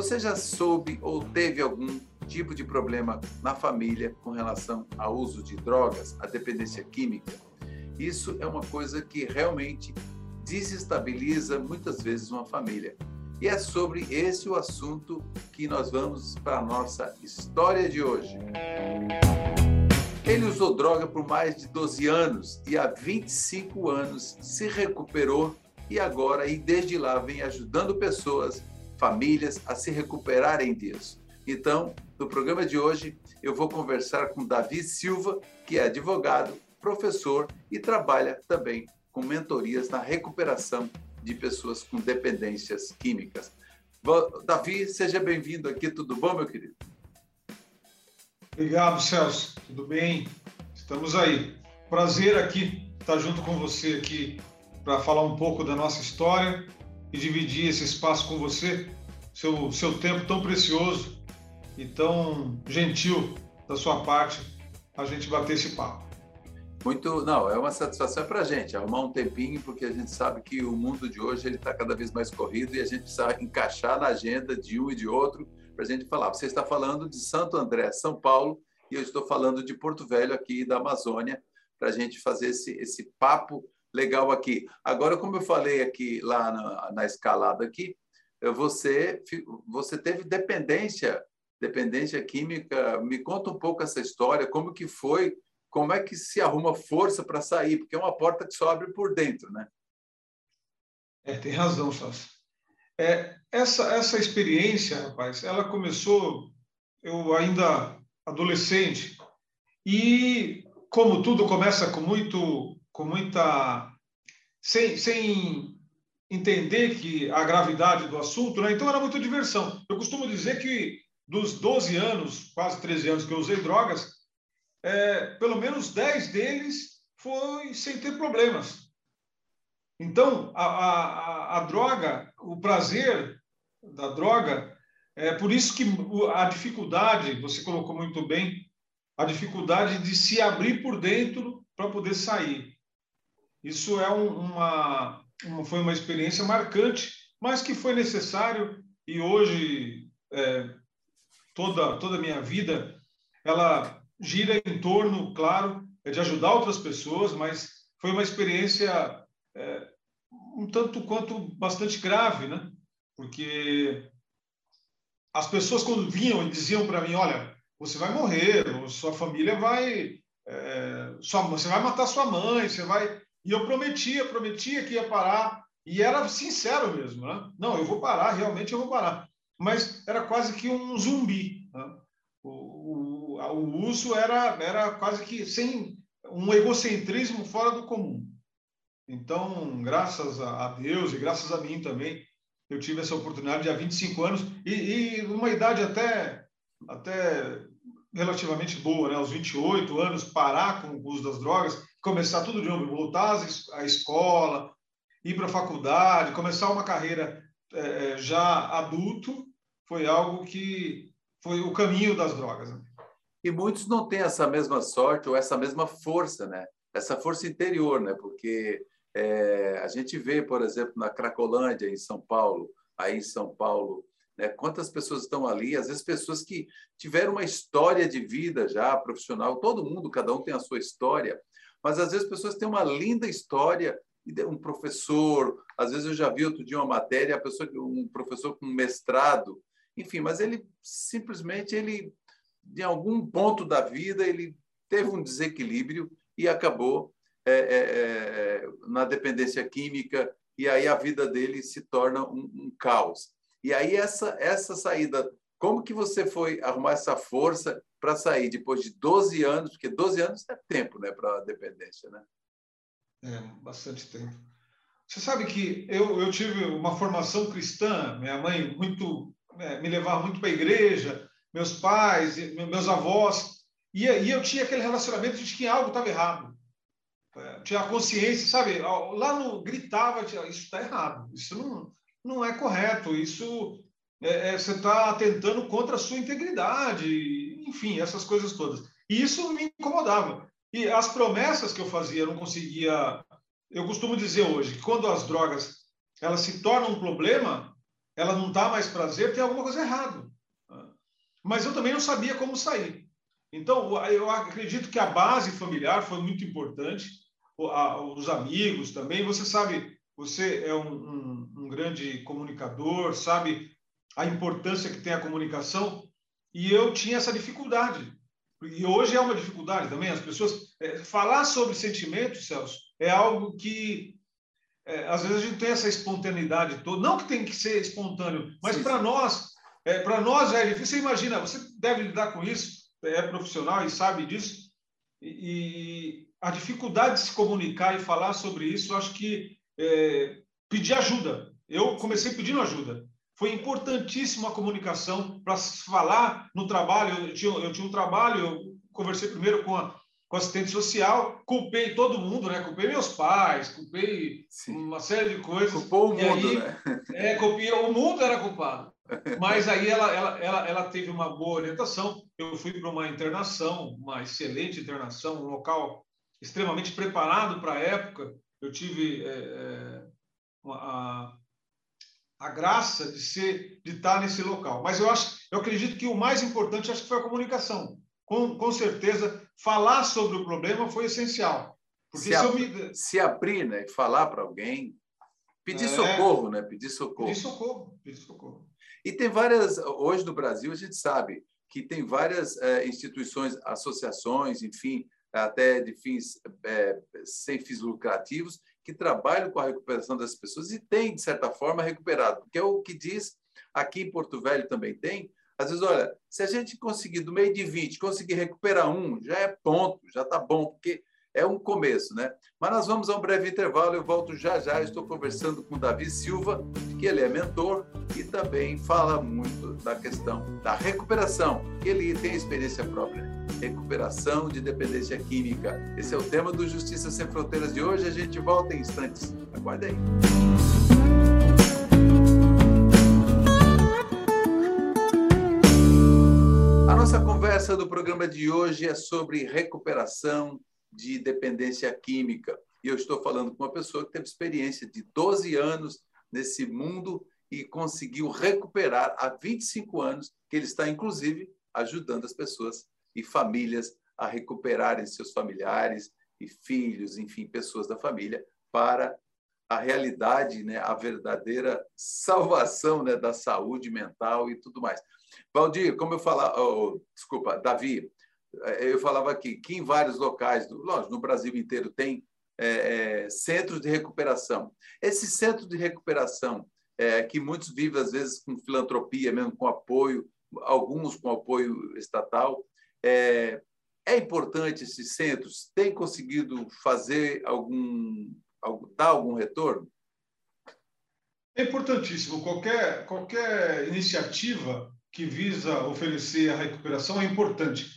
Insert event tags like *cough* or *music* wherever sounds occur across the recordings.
Você já soube ou teve algum tipo de problema na família com relação ao uso de drogas, a dependência química? Isso é uma coisa que realmente desestabiliza muitas vezes uma família. E é sobre esse o assunto que nós vamos para a nossa história de hoje. Ele usou droga por mais de 12 anos e há 25 anos se recuperou e agora e desde lá vem ajudando pessoas, famílias a se recuperarem disso. Então, no programa de hoje, eu vou conversar com Davi Silva, que é advogado, professor e trabalha também com mentorias na recuperação de pessoas com dependências químicas. Davi, seja bem-vindo aqui, tudo bom, meu querido? Obrigado, Celso. Tudo bem? Estamos aí. Prazer aqui estar junto com você aqui para falar um pouco da nossa história e dividir esse espaço com você, seu, seu tempo tão precioso e tão gentil da sua parte, a gente bater esse papo. Muito, não, é uma satisfação para a gente arrumar um tempinho, porque a gente sabe que o mundo de hoje ele está cada vez mais corrido e a gente precisa encaixar na agenda de um e de outro para a gente falar. Você está falando de Santo André, São Paulo, e eu estou falando de Porto Velho, aqui da Amazônia, para a gente fazer esse, esse papo legal aqui. Agora, como eu falei aqui lá na, na escalada aqui, você, você teve dependência, dependência química. Me conta um pouco essa história, como que foi, como é que se arruma força para sair, porque é uma porta que só abre por dentro, né? É, tem razão, Sassi. É, essa, essa experiência, rapaz, ela começou eu ainda adolescente e como tudo começa com muito com muita sem, sem entender que a gravidade do assunto, né? Então era muita diversão. Eu costumo dizer que dos 12 anos, quase 13 anos que eu usei drogas, é, pelo menos 10 deles foi sem ter problemas. Então, a, a, a droga, o prazer da droga, é por isso que a dificuldade, você colocou muito bem, a dificuldade de se abrir por dentro para poder sair. Isso é um, uma, uma, foi uma experiência marcante, mas que foi necessário e hoje é, toda toda a minha vida ela gira em torno, claro, é de ajudar outras pessoas, mas foi uma experiência é, um tanto quanto bastante grave, né? Porque as pessoas quando vinham e diziam para mim, olha, você vai morrer, sua família vai, é, sua, você vai matar sua mãe, você vai e eu prometia, prometia que ia parar, e era sincero mesmo, né? Não, eu vou parar, realmente eu vou parar. Mas era quase que um zumbi. Né? O, o, o era, era quase que sem um egocentrismo fora do comum. Então, graças a Deus e graças a mim também, eu tive essa oportunidade há 25 anos e, e uma idade até, até relativamente boa, né? aos 28 anos, parar com o uso das drogas começar tudo de novo, voltar à escola, ir para a faculdade, começar uma carreira é, é, já adulto, foi algo que foi o caminho das drogas. Né? E muitos não têm essa mesma sorte ou essa mesma força, né? Essa força interior, né? Porque é, a gente vê, por exemplo, na Cracolândia, em São Paulo, aí em São Paulo, né? quantas pessoas estão ali, às vezes pessoas que tiveram uma história de vida já profissional, todo mundo, cada um tem a sua história, mas às vezes pessoas têm uma linda história, um professor, às vezes eu já vi outro dia uma matéria, a pessoa, um professor com mestrado, enfim, mas ele simplesmente ele em algum ponto da vida ele teve um desequilíbrio e acabou é, é, é, na dependência química e aí a vida dele se torna um, um caos. E aí essa essa saída, como que você foi arrumar essa força para sair depois de 12 anos, porque 12 anos é tempo né, para a dependência, né? É, bastante tempo. Você sabe que eu, eu tive uma formação cristã, minha mãe muito é, me levava muito para a igreja, meus pais, meus avós, e, e eu tinha aquele relacionamento de que algo estava errado. É, tinha a consciência, sabe? Lá no gritava, isso está errado, isso não, não é correto, isso é, é, você está atentando contra a sua integridade, enfim, essas coisas todas. E isso me incomodava. E as promessas que eu fazia, eu não conseguia. Eu costumo dizer hoje que quando as drogas elas se tornam um problema, ela não dá mais prazer, tem alguma coisa errada. Mas eu também não sabia como sair. Então, eu acredito que a base familiar foi muito importante, os amigos também. Você sabe, você é um, um, um grande comunicador, sabe a importância que tem a comunicação, e eu tinha essa dificuldade. E hoje é uma dificuldade também. As pessoas. É, falar sobre sentimentos, Celso, é algo que. É, às vezes a gente tem essa espontaneidade toda. Não que tem que ser espontâneo, mas para nós, é, para nós é difícil. Você imagina, você deve lidar com isso, é profissional e sabe disso. E, e a dificuldade de se comunicar e falar sobre isso, eu acho que é, pedir ajuda. Eu comecei pedindo ajuda. Foi importantíssima a comunicação para falar no trabalho. Eu tinha, eu tinha um trabalho, eu conversei primeiro com a, com assistente social, culpei todo mundo, né? Culpei meus pais, culpei Sim. uma série de coisas. Culpou o mundo, aí, né? É, culpei, o mundo era culpado. *laughs* Mas aí ela, ela, ela, ela teve uma boa orientação. Eu fui para uma internação, uma excelente internação, um local extremamente preparado para a época. Eu tive é, é uma, a, a graça de ser de estar nesse local. Mas eu acho, eu acredito que o mais importante acho que foi a comunicação. Com, com certeza, falar sobre o problema foi essencial. Porque se, se, me... se abrir, né, falar para alguém, pedir é... socorro, né, pedir socorro. Pedir socorro, pedir socorro. E tem várias, hoje no Brasil a gente sabe que tem várias é, instituições, associações, enfim, até de fins é, sem fins lucrativos, que trabalham com a recuperação das pessoas e têm, de certa forma, recuperado. Porque é o que diz, aqui em Porto Velho também tem, às vezes, olha, se a gente conseguir, do meio de 20, conseguir recuperar um, já é ponto, já está bom, porque é um começo, né? Mas nós vamos a um breve intervalo, eu volto já já. Estou conversando com Davi Silva, que ele é mentor e também fala muito da questão da recuperação, ele tem experiência própria. Recuperação de dependência química. Esse é o tema do Justiça Sem Fronteiras de hoje. A gente volta em instantes. Aguarde aí. A nossa conversa do programa de hoje é sobre recuperação de dependência química. E eu estou falando com uma pessoa que teve experiência de 12 anos nesse mundo e conseguiu recuperar há 25 anos, que ele está, inclusive, ajudando as pessoas e famílias a recuperarem seus familiares e filhos, enfim, pessoas da família, para a realidade, né, a verdadeira salvação né, da saúde mental e tudo mais. Valdir, como eu falava, oh, desculpa, Davi, eu falava aqui que em vários locais, lógico, no Brasil inteiro tem é, é, centros de recuperação. Esse centro de recuperação, é, que muitos vivem às vezes com filantropia, mesmo com apoio, alguns com apoio estatal, é, é importante esses centros? Tem conseguido fazer algum, dar algum retorno? É importantíssimo. Qualquer, qualquer iniciativa que visa oferecer a recuperação é importante.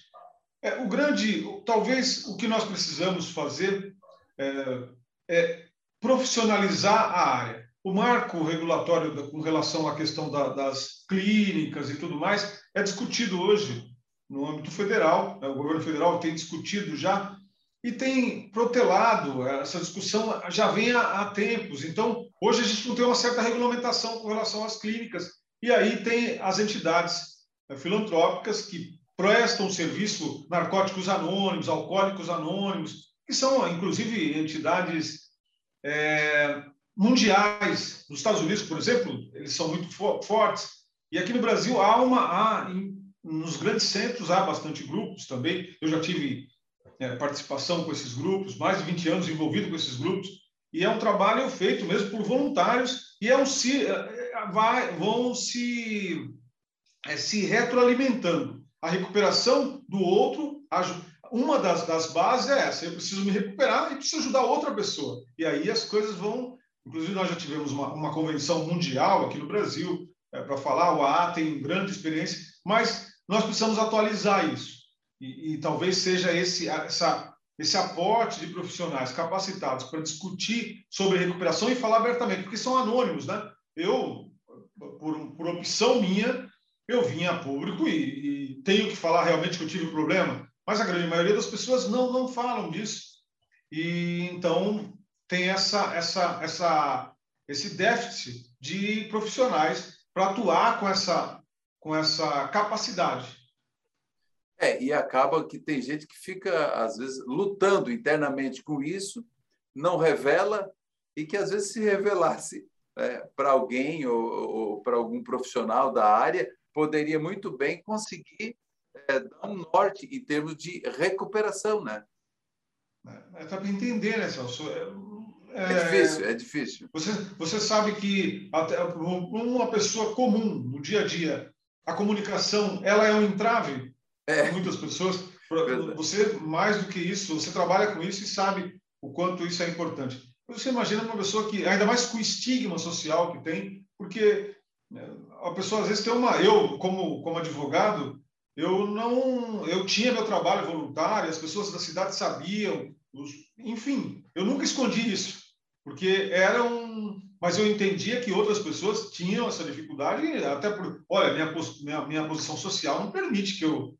É, o grande, talvez o que nós precisamos fazer é, é profissionalizar a área. O marco regulatório com relação à questão da, das clínicas e tudo mais é discutido hoje no âmbito federal. Né? O governo federal tem discutido já e tem protelado essa discussão já vem há, há tempos. Então, hoje a gente não tem uma certa regulamentação com relação às clínicas. E aí tem as entidades né, filantrópicas que prestam serviço narcóticos anônimos, alcoólicos anônimos, que são, inclusive, entidades é, mundiais. Nos Estados Unidos, por exemplo, eles são muito fortes. E aqui no Brasil há uma, há, nos grandes centros há bastante grupos também. Eu já tive é, participação com esses grupos, mais de 20 anos envolvido com esses grupos. E é um trabalho feito mesmo por voluntários e é um, se, é, é, vai, vão se, é, se retroalimentando a recuperação do outro, uma das, das bases é essa: eu preciso me recuperar e preciso ajudar outra pessoa. E aí as coisas vão. Inclusive, nós já tivemos uma, uma convenção mundial aqui no Brasil é, para falar, o AA tem grande experiência, mas nós precisamos atualizar isso. E, e talvez seja esse, essa, esse aporte de profissionais capacitados para discutir sobre recuperação e falar abertamente, porque são anônimos, né? Eu, por, por opção minha, eu vim a público e, tenho que falar realmente que eu tive um problema, mas a grande maioria das pessoas não, não falam disso. E então tem essa, essa, essa, esse déficit de profissionais para atuar com essa, com essa capacidade. É, e acaba que tem gente que fica, às vezes, lutando internamente com isso, não revela, e que às vezes se revelasse é, para alguém ou, ou para algum profissional da área, poderia muito bem conseguir é, dar um norte em termos de recuperação, né? É, é para entender, né, Celso? É, é, difícil, é difícil. Você, você sabe que até uma pessoa comum no dia a dia, a comunicação, ela é um entrave é. muitas pessoas. Você mais do que isso, você trabalha com isso e sabe o quanto isso é importante. Você imagina uma pessoa que, ainda mais com o estigma social que tem, porque né, a pessoa às vezes tem uma. Eu, como, como advogado, eu não. Eu tinha meu trabalho voluntário, as pessoas da cidade sabiam, enfim, eu nunca escondi isso, porque era um. Mas eu entendia que outras pessoas tinham essa dificuldade, até por. Olha, minha, minha, minha posição social não permite que eu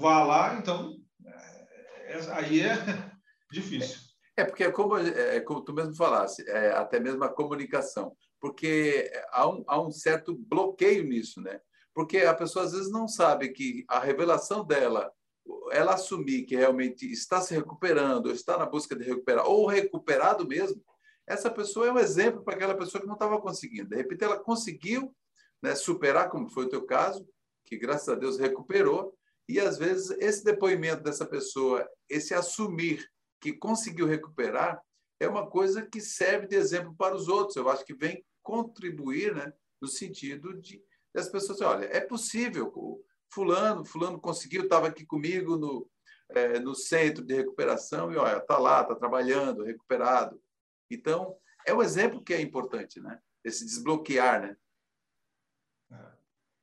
vá lá, então. É, é aí é *laughs* difícil. É, porque é como, é, como tu mesmo falasse, é, até mesmo a comunicação, porque há um, há um certo bloqueio nisso, né? Porque a pessoa às vezes não sabe que a revelação dela, ela assumir que realmente está se recuperando, ou está na busca de recuperar, ou recuperado mesmo, essa pessoa é um exemplo para aquela pessoa que não estava conseguindo. De repente, ela conseguiu né, superar, como foi o teu caso, que graças a Deus recuperou, e às vezes esse depoimento dessa pessoa, esse assumir que conseguiu recuperar, é uma coisa que serve de exemplo para os outros. Eu acho que vem contribuir, né, no sentido de as pessoas, olha, é possível. Fulano, fulano conseguiu, estava aqui comigo no é, no centro de recuperação e olha, está lá, está trabalhando, recuperado. Então, é um exemplo que é importante, né? Esse desbloquear, né?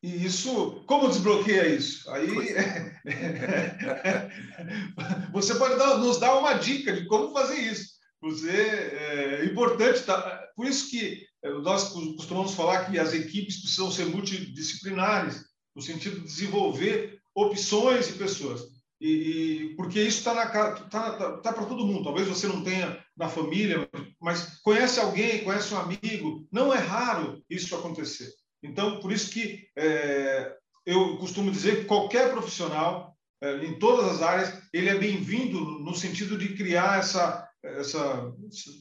E isso, como desbloqueia isso? Aí *laughs* você pode dar, nos dar uma dica de como fazer isso. Você é importante, tá? por isso que é, nós costumamos falar que as equipes precisam ser multidisciplinares, no sentido de desenvolver opções e pessoas. E, e porque isso está tá, tá, tá para todo mundo. Talvez você não tenha na família, mas conhece alguém, conhece um amigo. Não é raro isso acontecer. Então, por isso que é, eu costumo dizer que qualquer profissional, é, em todas as áreas, ele é bem-vindo no sentido de criar essa, essa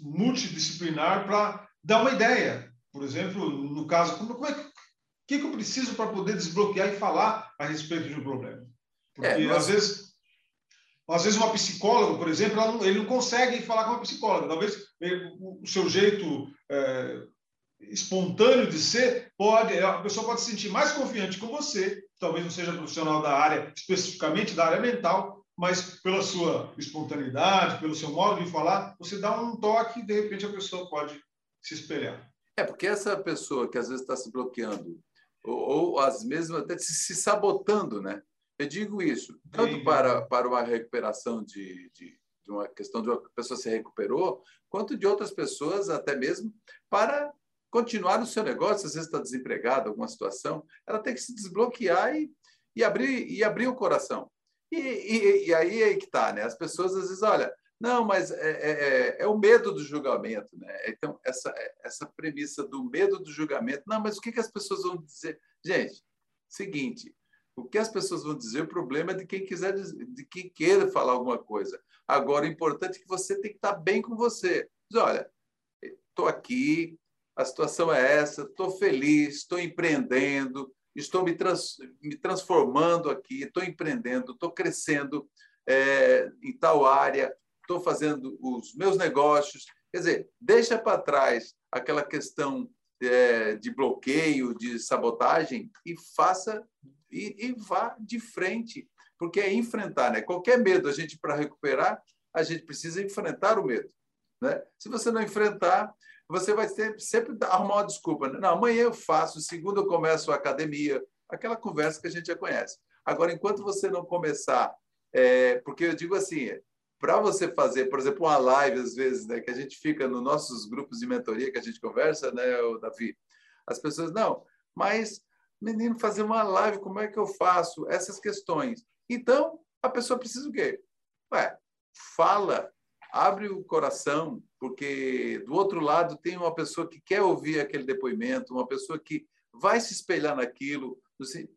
multidisciplinar para dar uma ideia. Por exemplo, no caso, como, como é que, que, que eu preciso para poder desbloquear e falar a respeito de um problema? Porque, é, às vezes, às vezes, uma psicóloga, por exemplo, não, ele não consegue falar com uma psicóloga. Talvez ele, o seu jeito é, espontâneo de ser, pode, a pessoa pode se sentir mais confiante com você, talvez não seja profissional da área, especificamente da área mental, mas pela sua espontaneidade, pelo seu modo de falar, você dá um toque e de repente a pessoa pode se espelhar. É, porque essa pessoa que às vezes está se bloqueando, ou, ou às vezes até se, se, sabotando, né? Eu digo isso, tanto para, para uma recuperação de, de, de uma questão de uma pessoa se recuperou, quanto de outras pessoas, até mesmo para continuar no seu negócio, às vezes está desempregado, alguma situação, ela tem que se desbloquear e, e, abrir, e abrir o coração. E, e, e aí é que está, né? As pessoas às vezes, olha, não, mas é, é, é, é, o medo do julgamento, né? Então, essa, essa premissa do medo do julgamento, não, mas o que, que as pessoas vão dizer? Gente, seguinte, o que as pessoas vão dizer, o problema é de quem quiser, de quem queira falar alguma coisa. Agora, o importante é que você tem que estar bem com você. Diz, olha, estou aqui, a situação é essa, estou feliz, estou empreendendo, estou me, trans, me transformando aqui, estou empreendendo, estou crescendo é, em tal área, estou fazendo os meus negócios. Quer dizer, deixa para trás aquela questão é, de bloqueio, de sabotagem e faça e, e, vá de frente, porque é enfrentar, né? Qualquer medo a gente para recuperar, a gente precisa enfrentar o medo, né? Se você não enfrentar, você vai sempre, sempre arrumar uma desculpa. Né? Não, amanhã eu faço, segunda eu começo a academia, aquela conversa que a gente já conhece. Agora, enquanto você não começar, é, porque eu digo assim, para você fazer, por exemplo, uma live, às vezes, né, que a gente fica nos nossos grupos de mentoria que a gente conversa, né, o Davi? As pessoas, não, mas, menino, fazer uma live, como é que eu faço? Essas questões. Então, a pessoa precisa o quê? Ué, fala, abre o coração, porque do outro lado tem uma pessoa que quer ouvir aquele depoimento, uma pessoa que vai se espelhar naquilo,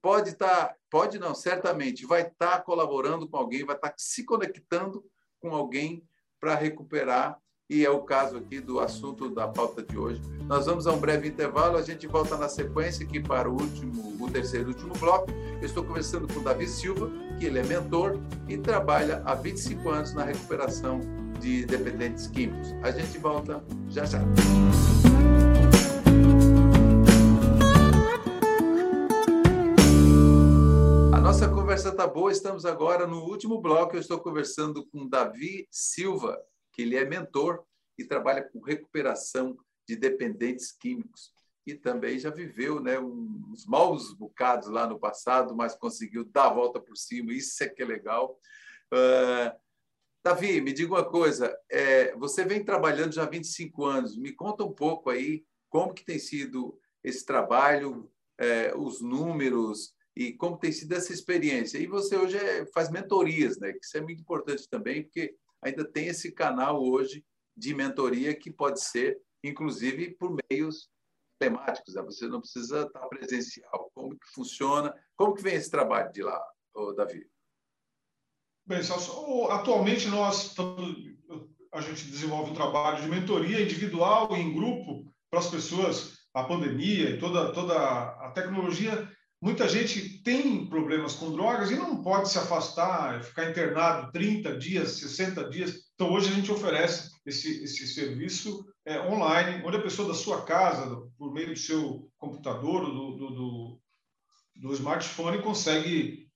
pode estar, tá, pode não, certamente, vai estar tá colaborando com alguém, vai estar tá se conectando com alguém para recuperar. E é o caso aqui do assunto da pauta de hoje. Nós vamos a um breve intervalo, a gente volta na sequência aqui para o último, o terceiro e último bloco. Eu estou conversando com o Davi Silva, que ele é mentor e trabalha há 25 anos na recuperação de dependentes químicos. A gente volta já já. Conversa está boa. Estamos agora no último bloco. Eu estou conversando com Davi Silva, que ele é mentor e trabalha com recuperação de dependentes químicos. E também já viveu né, uns maus bocados lá no passado, mas conseguiu dar a volta por cima. Isso é que é legal. Uh, Davi, me diga uma coisa. É, você vem trabalhando já há 25 anos. Me conta um pouco aí como que tem sido esse trabalho, é, os números, e como tem sido essa experiência. E você hoje é, faz mentorias, né? Isso é muito importante também, porque ainda tem esse canal hoje de mentoria que pode ser, inclusive, por meios temáticos. Né? Você não precisa estar presencial. Como que funciona? Como que vem esse trabalho de lá, Davi? Bem, atualmente nós a gente desenvolve um trabalho de mentoria individual e em grupo para as pessoas. A pandemia e toda toda a tecnologia Muita gente tem problemas com drogas e não pode se afastar, ficar internado 30 dias, 60 dias. Então, hoje a gente oferece esse, esse serviço é, online, onde a pessoa da sua casa, por meio do seu computador, do, do, do, do smartphone, consegue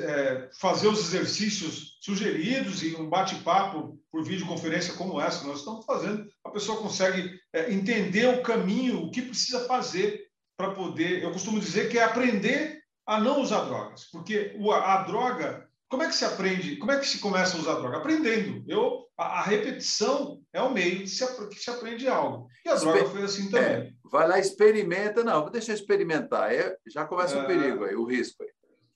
é, fazer os exercícios sugeridos e um bate-papo por videoconferência como essa que nós estamos fazendo. A pessoa consegue é, entender o caminho, o que precisa fazer para poder. Eu costumo dizer que é aprender a não usar drogas, porque a, a, droga. Como é que se aprende? Como é que se começa a usar droga? Aprendendo. Eu, a, a repetição é o meio que se, se aprende algo. E a droga foi assim também. É, vai lá, experimenta. Não, deixa eu experimentar. É, já começa é, o perigo aí, o risco aí.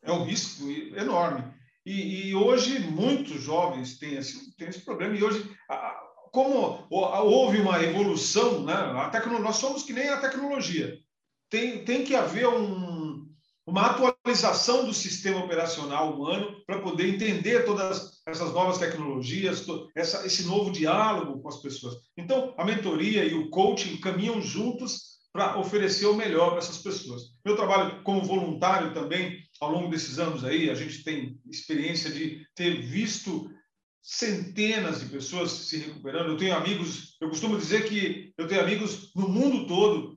É um risco enorme. E, e hoje muitos jovens têm esse, têm esse problema. E hoje, como houve uma evolução, né? a tecno, nós somos que nem a tecnologia tem, tem que haver um, uma atualização do sistema operacional humano para poder entender todas essas novas tecnologias, essa, esse novo diálogo com as pessoas. Então, a mentoria e o coaching caminham juntos para oferecer o melhor para essas pessoas. Meu trabalho como voluntário também, ao longo desses anos aí, a gente tem experiência de ter visto centenas de pessoas se recuperando. Eu tenho amigos, eu costumo dizer que eu tenho amigos no mundo todo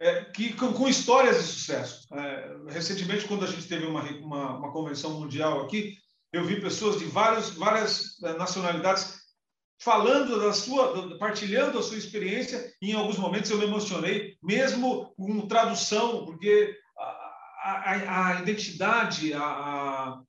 é, que com, com, histórias de sucesso. É, recentemente, quando a gente teve uma, uma, uma, convenção mundial aqui, eu vi pessoas de várias, várias é, nacionalidades falando da sua, partilhando a sua experiência. E em alguns momentos eu me emocionei, mesmo com tradução, porque a, a, a identidade, a,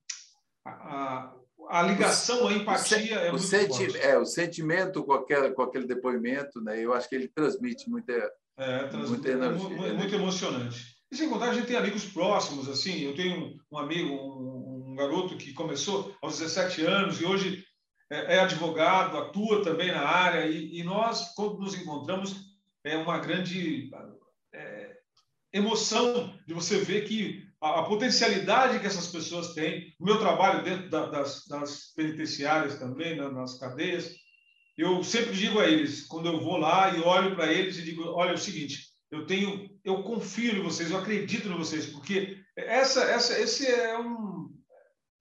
a, a ligação, a empatia é o, muito senti forte. É, o sentimento com aquele, com aquele depoimento, né? eu acho que ele transmite muita é, trans... muito, muito, muito, emocionante. E sem contar, a gente tem amigos próximos, assim. Eu tenho um amigo, um, um garoto que começou aos 17 anos e hoje é, é advogado, atua também na área. E, e, nós, quando nos encontramos, é uma grande é, emoção de você ver que a, a, potencialidade que essas pessoas têm. O meu trabalho dentro da, das, das penitenciárias também, nas cadeias, eu sempre digo a eles, quando eu vou lá e olho para eles e digo, olha, é o seguinte, eu tenho, eu confio em vocês, eu acredito em vocês, porque essa, essa, esse é um,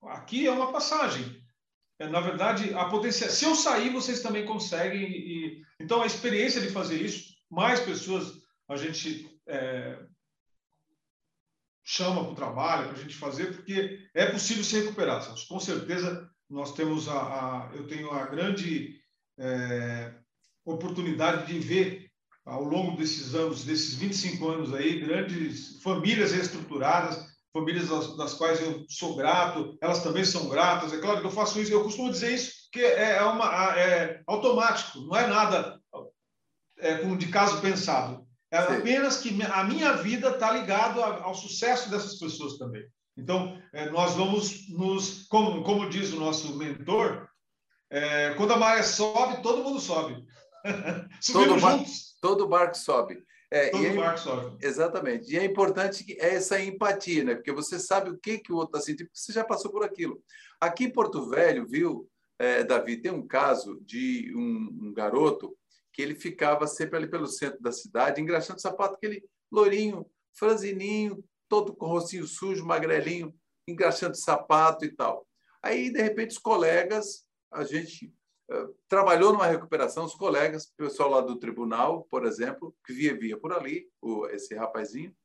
aqui é uma passagem. É, na verdade, a potência, se eu sair, vocês também conseguem. E, então, a experiência de fazer isso, mais pessoas a gente é, chama para o trabalho, para a gente fazer, porque é possível se recuperar. Com certeza, nós temos a, a eu tenho a grande é, oportunidade de ver ao longo desses anos, desses 25 anos aí, grandes famílias reestruturadas, famílias das, das, quais eu sou grato, elas também são gratas. É claro que eu faço isso, eu costumo dizer isso, que é, é uma, é automático, não é nada é, de caso pensado. É Sim. apenas que a minha vida está ligada ao sucesso dessas pessoas também. Então, é, nós vamos nos, como, como diz o nosso mentor, é, quando a maré sobe, todo mundo sobe. *laughs* todo, bar, todo barco sobe. É, Todo é, sofre. Exatamente. E é importante que é essa empatia, né? Porque você sabe o que, que o outro está sentindo, porque você já passou por aquilo. Aqui em Porto Velho, viu, é, Davi, tem um caso de um, um, garoto que ele ficava sempre ali pelo centro da cidade, engraxando sapato, aquele loirinho, franzininho, todo com o rostinho sujo, magrelinho, engraxando sapato e tal. Aí, de repente, os colegas, a gente uh, trabalhou numa recuperação, os colegas, o pessoal lá do tribunal, por exemplo, que via, via por ali, o, esse rapazinho,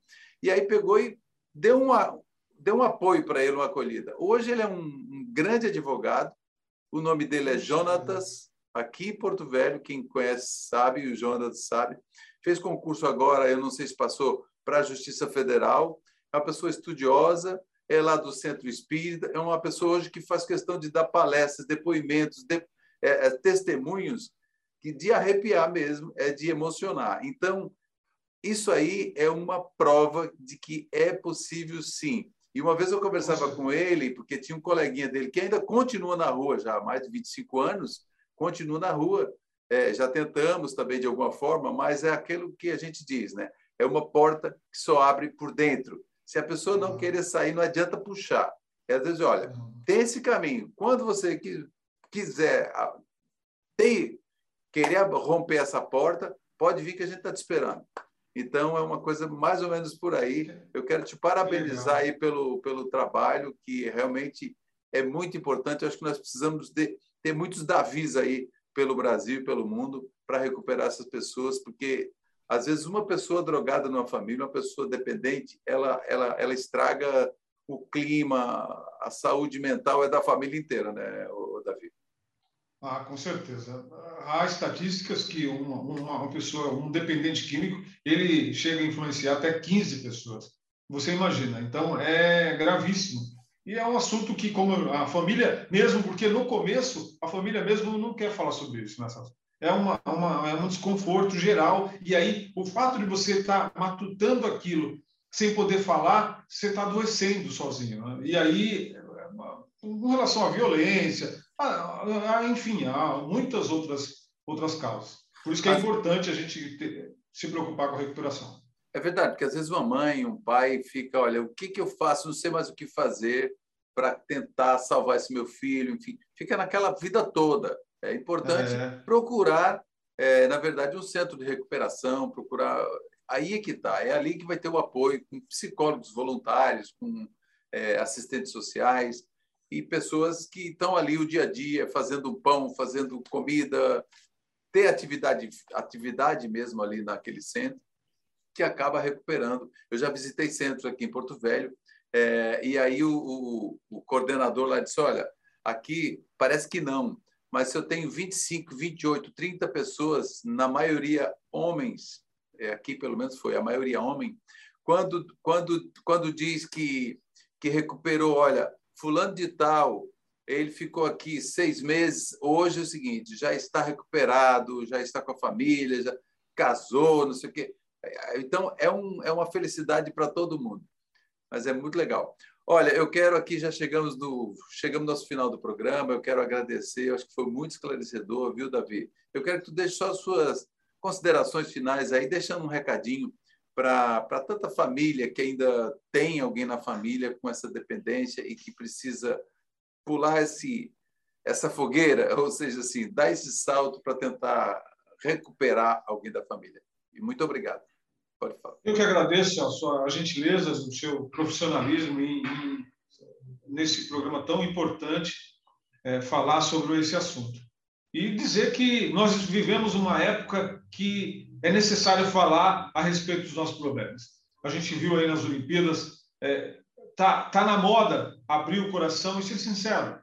e aí pegou e deu, uma, deu um apoio para ele, uma acolhida. Hoje ele é um, um grande advogado, o nome dele é Jonatas, aqui em Porto Velho, quem conhece sabe, o Jonatas sabe. Fez concurso agora, eu não sei se passou para a Justiça Federal. É uma pessoa estudiosa, é lá do Centro Espírita, é uma pessoa hoje que faz questão de dar palestras, depoimentos, de, é, é, testemunhos, que de arrepiar mesmo, é de emocionar. Então, isso aí é uma prova de que é possível sim. E uma vez eu conversava com ele, porque tinha um coleguinha dele que ainda continua na rua já há mais de 25 anos, continua na rua. É, já tentamos também de alguma forma, mas é aquilo que a gente diz, né? É uma porta que só abre por dentro. Se a pessoa não uhum. querer sair, não adianta puxar. E às vezes, olha, uhum. tem esse caminho. Quando você quiser ah, ter, querer romper essa porta, pode vir que a gente está te esperando. Então, é uma coisa mais ou menos por aí. Eu quero te parabenizar aí pelo, pelo trabalho, que realmente é muito importante. Eu acho que nós precisamos de, ter muitos Davis aí pelo Brasil e pelo mundo para recuperar essas pessoas, porque às vezes uma pessoa drogada numa família, uma pessoa dependente, ela, ela, ela estraga o clima, a saúde mental é da família inteira, né, Davi? Ah, com certeza. Há estatísticas que uma, uma, pessoa, um dependente químico, ele chega a influenciar até 15 pessoas. Você imagina. Então, é gravíssimo. E é um assunto que, como a família, mesmo porque no começo, a família mesmo não quer falar sobre isso, né, É, uma, uma, é um desconforto geral. E aí, o fato de você estar tá matutando aquilo sem poder falar, você está adoecendo sozinho. Né? E aí, com relação à violência, ah, ah, enfim, há muitas outras, outras causas. Por isso que é importante a gente ter, se preocupar com a recuperação. É verdade, porque às vezes uma mãe, um pai fica, olha, o que, que eu faço? Não sei mais o que fazer para tentar salvar esse meu filho, enfim, fica naquela vida toda. É importante é. procurar, é, na verdade, um centro de recuperação, procurar. Aí é que está, é ali que vai ter o apoio com psicólogos voluntários, com é, assistentes sociais, e pessoas que estão ali o dia a dia fazendo pão, fazendo comida, ter atividade, atividade mesmo ali naquele centro, que acaba recuperando. Eu já visitei centros aqui em Porto Velho, é, e aí o, o, o, coordenador lá disse: Olha, aqui parece que não, mas se eu tenho 25, 28, 30 pessoas, na maioria homens, é, aqui pelo menos foi a maioria homem, quando, quando, quando diz que, que recuperou, olha, fulano de tal, ele ficou aqui seis meses, hoje é o seguinte, já está recuperado, já está com a família, já casou, não sei o quê. Então, é, um, é uma felicidade para todo mundo. Mas é muito legal. Olha, eu quero aqui, já chegamos no, chegamos no nosso final do programa, eu quero agradecer, eu acho que foi muito esclarecedor, viu, Davi? Eu quero que tu deixe só as suas considerações finais aí, deixando um recadinho para tanta família que ainda tem alguém na família com essa dependência e que precisa pular esse, essa fogueira, *laughs* ou seja, assim, dar esse salto para tentar recuperar alguém da família. E muito obrigado. Pode falar. Eu que agradeço a sua gentileza, o seu profissionalismo em, em, nesse programa tão importante é, falar sobre esse assunto. E dizer que nós vivemos uma época que é necessário falar a respeito dos nossos problemas. A gente viu aí nas Olimpíadas, é, tá, tá na moda abrir o coração e ser sincero.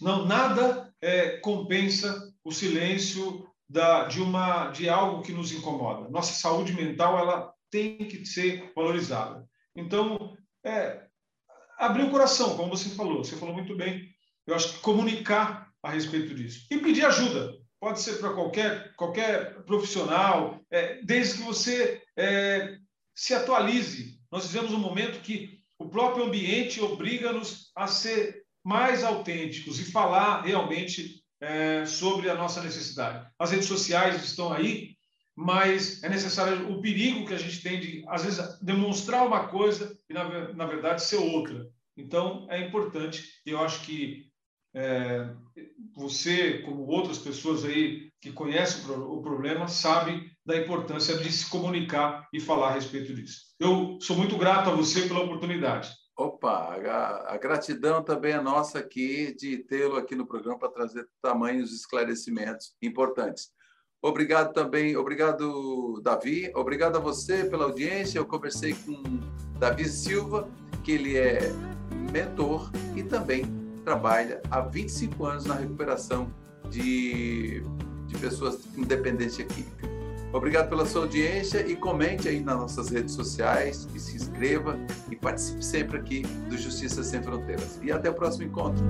Não nada é, compensa o silêncio da, de uma de algo que nos incomoda. Nossa saúde mental ela tem que ser valorizada. Então, é, abrir o coração, como você falou, você falou muito bem. Eu acho que comunicar a respeito disso e pedir ajuda pode ser para qualquer, qualquer profissional, é, desde que você é, se atualize. Nós vivemos um momento que o próprio ambiente obriga-nos a ser mais autênticos e falar realmente é, sobre a nossa necessidade. As redes sociais estão aí, mas é necessário o perigo que a gente tem de, às vezes, demonstrar uma coisa e, na, na verdade, ser outra. Então, é importante, e eu acho que é, você, como outras pessoas aí que conhecem o problema, sabe da importância de se comunicar e falar a respeito disso. Eu sou muito grato a você pela oportunidade. Opa, a, a gratidão também é nossa aqui de tê-lo aqui no programa para trazer tamanhos esclarecimentos importantes. Obrigado também, obrigado, Davi. Obrigado a você pela audiência. Eu conversei com Davi Silva, que ele é mentor e também trabalha há 25 anos na recuperação de, de pessoas com dependência química. Obrigado pela sua audiência e comente aí nas nossas redes sociais e se inscreva e participe sempre aqui do Justiça Sem Fronteiras. E até o próximo encontro.